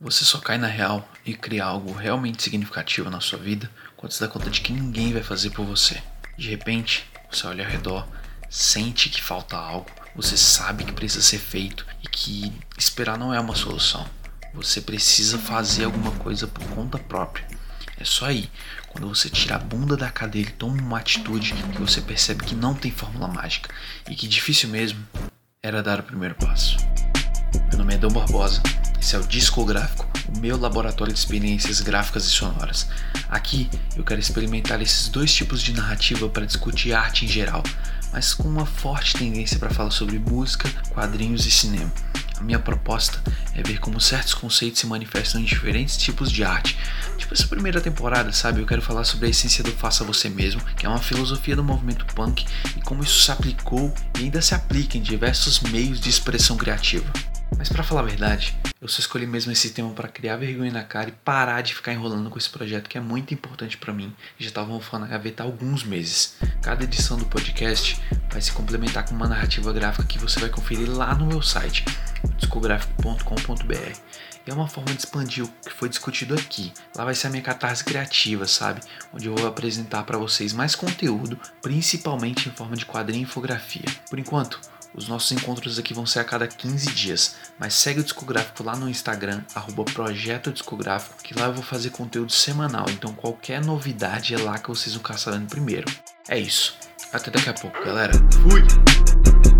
Você só cai na real e cria algo realmente significativo na sua vida quando se dá conta de que ninguém vai fazer por você. De repente, você olha ao redor, sente que falta algo, você sabe que precisa ser feito e que esperar não é uma solução. Você precisa fazer alguma coisa por conta própria. É só aí, quando você tira a bunda da cadeira e toma uma atitude que você percebe que não tem fórmula mágica e que difícil mesmo era dar o primeiro passo. Meu nome é Dom Barbosa esse é o Discográfico, o meu laboratório de experiências gráficas e sonoras. Aqui eu quero experimentar esses dois tipos de narrativa para discutir arte em geral, mas com uma forte tendência para falar sobre música, quadrinhos e cinema. A minha proposta é ver como certos conceitos se manifestam em diferentes tipos de arte. Tipo essa primeira temporada, sabe? Eu quero falar sobre a essência do faça você mesmo, que é uma filosofia do movimento punk e como isso se aplicou e ainda se aplica em diversos meios de expressão criativa. Mas para falar a verdade, eu só escolhi mesmo esse tema para criar vergonha na cara e parar de ficar enrolando com esse projeto que é muito importante para mim e já estava falando na gaveta há alguns meses. Cada edição do podcast vai se complementar com uma narrativa gráfica que você vai conferir lá no meu site, discográfico.com.br. E é uma forma de expandir o que foi discutido aqui. Lá vai ser a minha catarse criativa, sabe? Onde eu vou apresentar para vocês mais conteúdo, principalmente em forma de quadrinho e infografia. Por enquanto, os nossos encontros aqui vão ser a cada 15 dias, mas segue o Discográfico lá no Instagram, arroba Projeto Discográfico, que lá eu vou fazer conteúdo semanal, então qualquer novidade é lá que vocês vão ficar sabendo primeiro. É isso. Até daqui a pouco, galera. Fui!